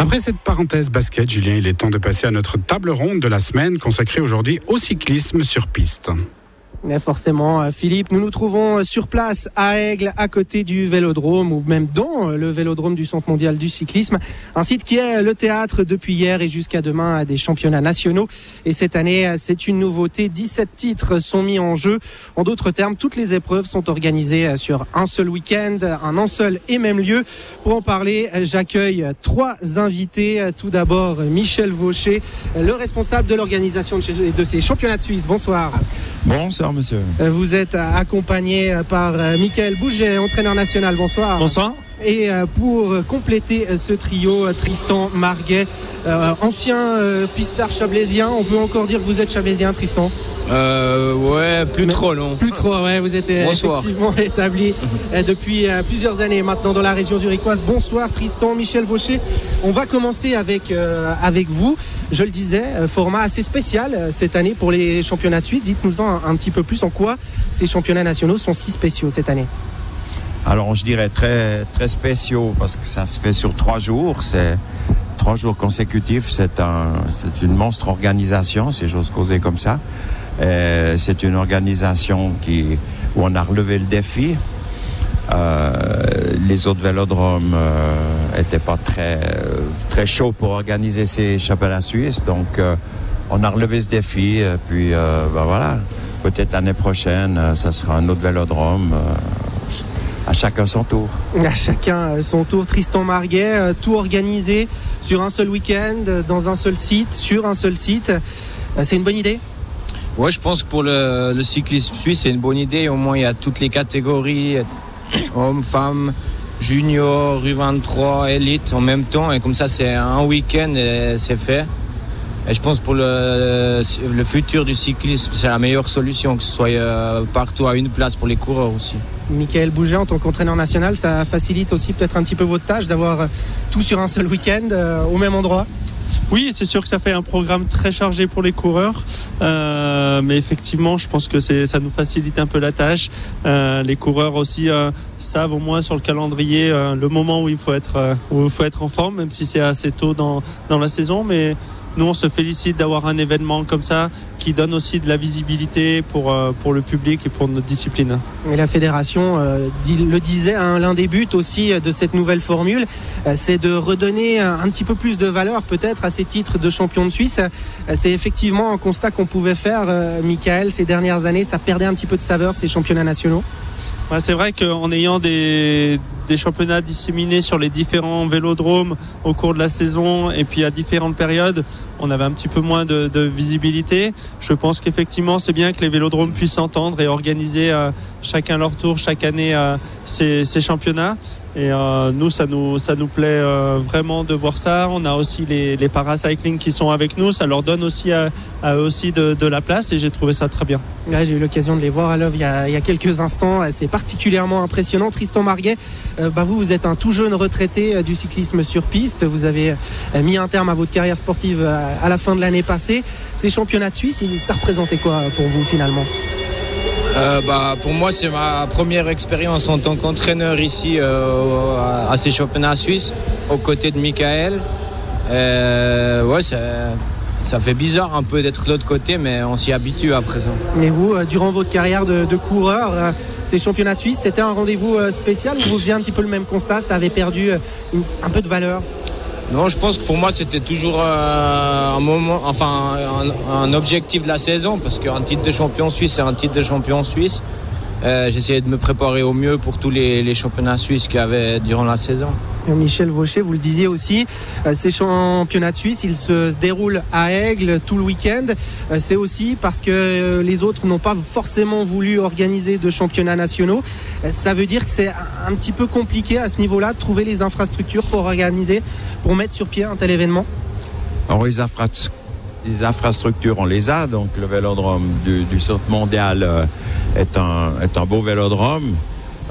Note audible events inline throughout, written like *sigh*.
Après cette parenthèse basket, Julien, il est temps de passer à notre table ronde de la semaine consacrée aujourd'hui au cyclisme sur piste. Mais forcément, euh, Philippe, nous nous trouvons euh, sur place à Aigle, à côté du Vélodrome, ou même dans euh, le Vélodrome du Centre mondial du cyclisme, un site qui est le théâtre depuis hier et jusqu'à demain des championnats nationaux. Et cette année, c'est une nouveauté. 17 titres sont mis en jeu. En d'autres termes, toutes les épreuves sont organisées sur un seul week-end, un seul et même lieu. Pour en parler, j'accueille trois invités. Tout d'abord, Michel Vaucher, le responsable de l'organisation de ces championnats de Suisse. Bonsoir. Bonsoir monsieur. Euh, vous êtes accompagné par euh, Michael Bouget, entraîneur national. Bonsoir. Bonsoir. Et euh, pour compléter ce trio, Tristan Marguet, ancien pistard chablaisien. On peut encore dire que vous êtes chablaisien, Tristan? Euh, ouais, plus trop, non. Plus trop, ouais. Vous êtes effectivement *laughs* établi depuis plusieurs années maintenant dans la région zurichoise. Bonsoir, Tristan, Michel Vaucher. On va commencer avec, avec vous. Je le disais, format assez spécial cette année pour les championnats de Suisse. Dites-nous-en un, petit peu plus en quoi ces championnats nationaux sont si spéciaux cette année. Alors, je dirais très, très spéciaux parce que ça se fait sur trois jours. C'est trois jours consécutifs. C'est un, c'est une monstre organisation, si j'ose causer comme ça. C'est une organisation qui, où on a relevé le défi. Euh, les autres vélodromes euh, pas très très chauds pour organiser ces championnats suisses, donc euh, on a relevé ce défi. Et puis ben voilà, peut-être l'année prochaine, ça sera un autre vélodrome. À chacun son tour. À chacun son tour. Tristan Marguet, tout organisé sur un seul week-end, dans un seul site, sur un seul site. C'est une bonne idée? Ouais, je pense que pour le, le cyclisme suisse, c'est une bonne idée. Au moins, il y a toutes les catégories, hommes, femmes, junior, U23, élite en même temps. Et comme ça, c'est un week-end et c'est fait. Et je pense pour le, le futur du cyclisme, c'est la meilleure solution, que ce soit euh, partout à une place pour les coureurs aussi. Michael Bouget, en tant qu'entraîneur national, ça facilite aussi peut-être un petit peu votre tâche d'avoir tout sur un seul week-end euh, au même endroit? Oui, c'est sûr que ça fait un programme très chargé pour les coureurs, euh, mais effectivement, je pense que ça nous facilite un peu la tâche. Euh, les coureurs aussi euh, savent au moins sur le calendrier le moment où il faut être où en forme, même si c'est assez tôt dans dans la saison, nous, on se félicite d'avoir un événement comme ça qui donne aussi de la visibilité pour, euh, pour le public et pour notre discipline. Et la fédération euh, le disait, hein, l'un des buts aussi de cette nouvelle formule, euh, c'est de redonner un petit peu plus de valeur peut-être à ces titres de champion de Suisse. C'est effectivement un constat qu'on pouvait faire, Michael, ces dernières années. Ça perdait un petit peu de saveur, ces championnats nationaux c'est vrai qu'en ayant des, championnats disséminés sur les différents vélodromes au cours de la saison et puis à différentes périodes, on avait un petit peu moins de, visibilité. Je pense qu'effectivement, c'est bien que les vélodromes puissent s'entendre et organiser euh, chacun leur tour chaque année euh, ces, championnats. Et euh, nous, ça nous, ça nous plaît euh, vraiment de voir ça. On a aussi les, les paracycling qui sont avec nous. Ça leur donne aussi à, aussi de, la place et j'ai trouvé ça très bien. j'ai eu l'occasion de les voir à l'œuvre il, y a quelques instants. C'est particulièrement impressionnant. Tristan Marguet, euh, bah vous, vous êtes un tout jeune retraité du cyclisme sur piste. Vous avez mis un terme à votre carrière sportive à la fin de l'année passée. Ces championnats de Suisse, ça représentait quoi pour vous finalement? Euh, bah, Pour moi, c'est ma première expérience en tant qu'entraîneur ici euh, à ces championnats suisses, aux côtés de Michael. Euh, ouais, ça fait bizarre un peu d'être de l'autre côté, mais on s'y habitue à présent. Mais vous, durant votre carrière de, coureur, ces championnats de Suisse, c'était un rendez-vous spécial ou vous faisiez un petit peu le même constat Ça avait perdu un peu de valeur? Non, je pense que pour moi c'était toujours euh, un moment, enfin un, objectif de la saison parce qu'un titre de champion suisse c'est un titre de champion suisse. Euh, j'essayais de me préparer au mieux pour tous les, championnats suisses qu'il y avait durant la saison. Michel Vaucher, vous le disiez aussi, euh, ces championnats de Suisse, ils se déroulent à Aigle tout le week-end. Euh, c'est aussi parce que les autres n'ont pas forcément voulu organiser de championnats nationaux. Ça veut dire que c'est un petit peu compliqué à ce niveau-là de trouver les infrastructures pour organiser, pour mettre sur pied un tel événement? Alors les infrastructures les infrastructures, on les a. Donc, le vélodrome du, Centre mondial euh, est, un, est un beau vélodrome.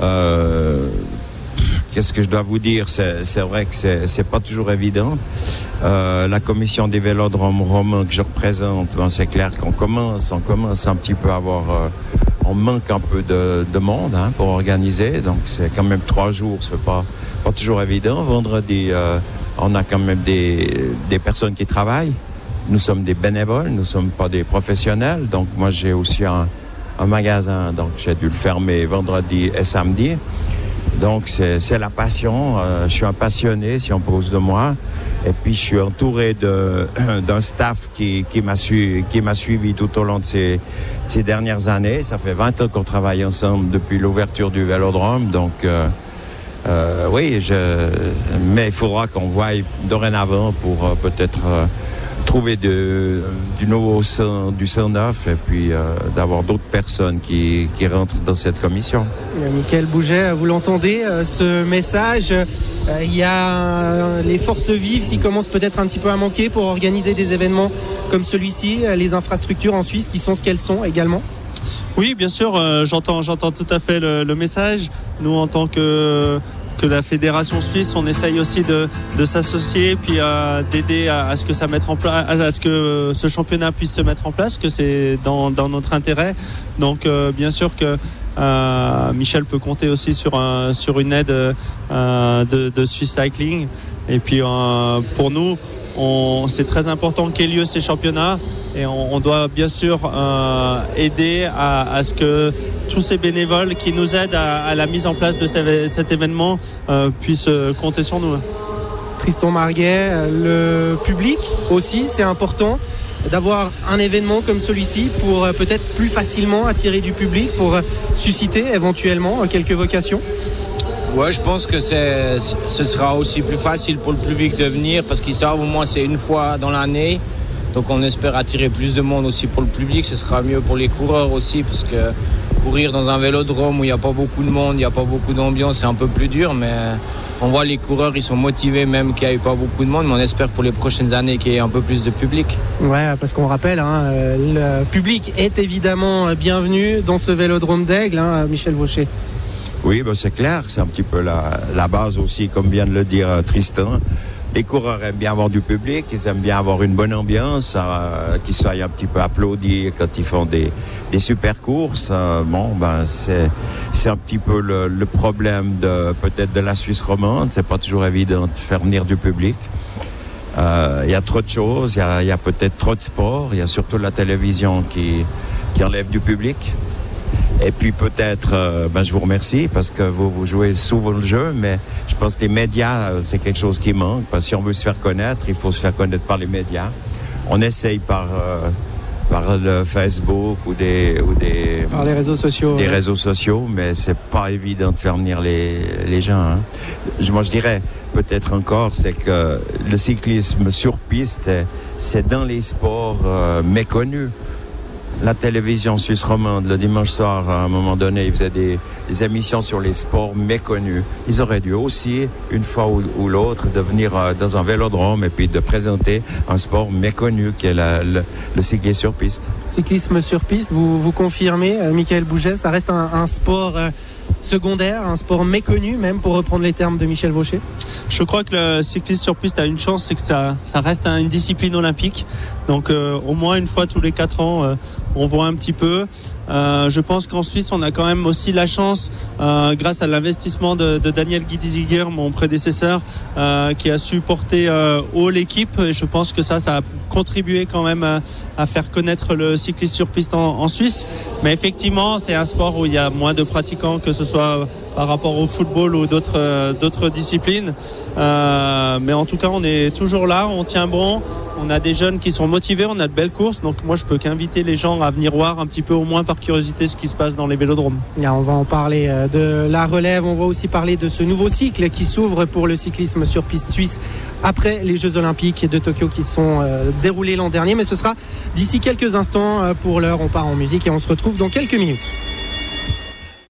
Euh, qu'est-ce que je dois vous dire? C'est vrai que c'est pas toujours évident. Euh, la commission des vélodromes romains que je représente, ben, c'est clair qu'on commence, on commence un petit peu à avoir, on manque un peu de, de monde hein, pour organiser. Donc c'est quand même trois jours, c'est pas pas toujours évident. Vendredi, on a quand même des, des personnes qui travaillent. Nous sommes des bénévoles, nous sommes pas des professionnels. Donc moi j'ai aussi un, un magasin, donc j'ai dû le fermer vendredi et samedi. Donc c'est la passion. Euh, je suis un passionné, si on pose de moi. Et puis je suis entouré *clears throat* d'un staff qui, qui m'a su, suivi tout au long de ces, ces dernières années. Ça fait 20 ans qu'on travaille ensemble depuis l'ouverture du Vélodrome. Donc euh, euh, oui, je, mais il faudra qu'on voie dorénavant pour euh, peut-être euh, trouver de, du nouveau sang, du sang neuf et puis euh, d'avoir d'autres personnes qui, qui rentrent dans cette commission. Euh, Michael Bouget, vous l'entendez, euh, ce message euh, Il y a euh, les forces vives qui commencent peut-être un petit peu à manquer pour organiser des événements comme celui-ci, euh, les infrastructures en Suisse qui sont ce qu'elles sont également Oui, bien sûr, euh, j'entends, j'entends tout à fait le, le message. Nous, en tant que que la fédération suisse, on essaye aussi de, de s'associer, puis euh, d'aider à, à ce que ça mette en place, à ce que ce championnat puisse se mettre en place, que c'est dans, dans notre intérêt. Donc, euh, bien sûr que euh, Michel peut compter aussi sur un, sur une aide euh, de, de Swiss Cycling. Et puis, euh, pour nous, c'est très important qu'aient lieu ces championnats et on, on doit bien sûr euh, aider à, à ce que tous ces bénévoles qui nous aident à, à la mise en place de ce- cet événement euh, puissent euh, compter sur nous. Tristan Marguet, le public aussi, c'est important d'avoir un événement comme celui-ci pour peut-être plus facilement attirer du public, pour susciter éventuellement quelques vocations. Ouais, je pense que ce sera aussi plus facile pour le public de venir parce qu'ils savent au moins c'est une fois dans l'année. Donc on espère attirer plus de monde aussi pour le public. Ce sera mieux pour les coureurs aussi parce que courir dans un vélodrome où il n'y a pas beaucoup de monde, il n'y a pas beaucoup d'ambiance, c'est un peu plus dur. Mais on voit les coureurs, ils sont motivés même qu'il n'y ait pas beaucoup de monde. Mais on espère pour les prochaines années qu'il y ait un peu plus de public. Ouais, parce qu'on rappelle, hein, euh, le public est évidemment euh, bienvenu dans ce vélodrome d'Aigle, hein, Michel Vaucher. Oui, ben c'est clair, c'est un petit peu la, la base aussi, comme vient de le dire euh, Tristan. Les coureurs aiment bien avoir du public, ils aiment bien avoir une bonne ambiance, euh, qu'ils soient un petit peu applaudis quand ils font des, super courses. Euh, bon, ben c'est un petit peu le, problème de peut-être de la Suisse romande. C'est pas toujours évident de faire venir du public. Euh, Il y a trop de choses, il y a, peut-être trop de sport, il y a surtout la télévision qui enlève du public. Et puis peut-être, euh, ben, je vous remercie parce que vous, vous jouez souvent le jeu, mais je pense que les médias, euh, c'est quelque chose qui manque. Parce que si on veut se faire connaître, il faut se faire connaître par les médias. On essaye par, euh, par le Facebook ou des, ou des, Par les réseaux sociaux. des ouais. réseaux sociaux, mais c'est pas évident de faire venir les, les gens. hein. Je- Moi, je dirais peut-être encore, c'est que le cyclisme sur piste, c'est- c'est dans les sports euh, méconnus. La télévision suisse romande, le dimanche soir, à un moment donné, ils faisaient des, des émissions sur les sports méconnus. Ils auraient dû aussi, une fois ou, ou l'autre, de venir euh, dans un vélodrome et puis de présenter un sport méconnu qui est la- le, le cyclisme sur piste. Cyclisme sur piste, vous, vous confirmez, euh, Michael Bouget, ça reste un, un sport euh, secondaire, un sport méconnu même, pour reprendre les termes de Michel Vaucher? Je crois que le cyclisme sur piste a une chance, c'est que ça, ça reste un- une discipline olympique. Donc euh, au moins une fois tous les quatre ans, euh, on voit un petit peu. Euh, je pense qu'en Suisse, on a quand même aussi la chance, euh, grâce à l'investissement de, Daniel Guidiziger, mon prédécesseur, euh, qui a su porter haut l'équipe. Et je pense que ça, ça a contribué quand même à, faire connaître le cyclisme sur piste en Suisse. Mais effectivement, c'est un sport où il y a moins de pratiquants, que ce soit par rapport au football ou d'autres euh, disciplines. Euh, mais en tout cas, on est toujours là, on tient bon. On a des jeunes qui sont motivés, on a de belles courses. Donc moi, je peux qu'inviter les gens à venir voir un petit peu, au moins par curiosité, ce qui se passe dans les vélodromes. On va en parler euh, de la relève, on va aussi parler de ce nouveau cycle qui s'ouvre pour le cyclisme sur piste suisse après les Jeux Olympiques de Tokyo qui sont déroulés l'an dernier. Mais ce sera d'ici quelques instants. Pour l'heure, on part en musique et on se retrouve dans quelques minutes.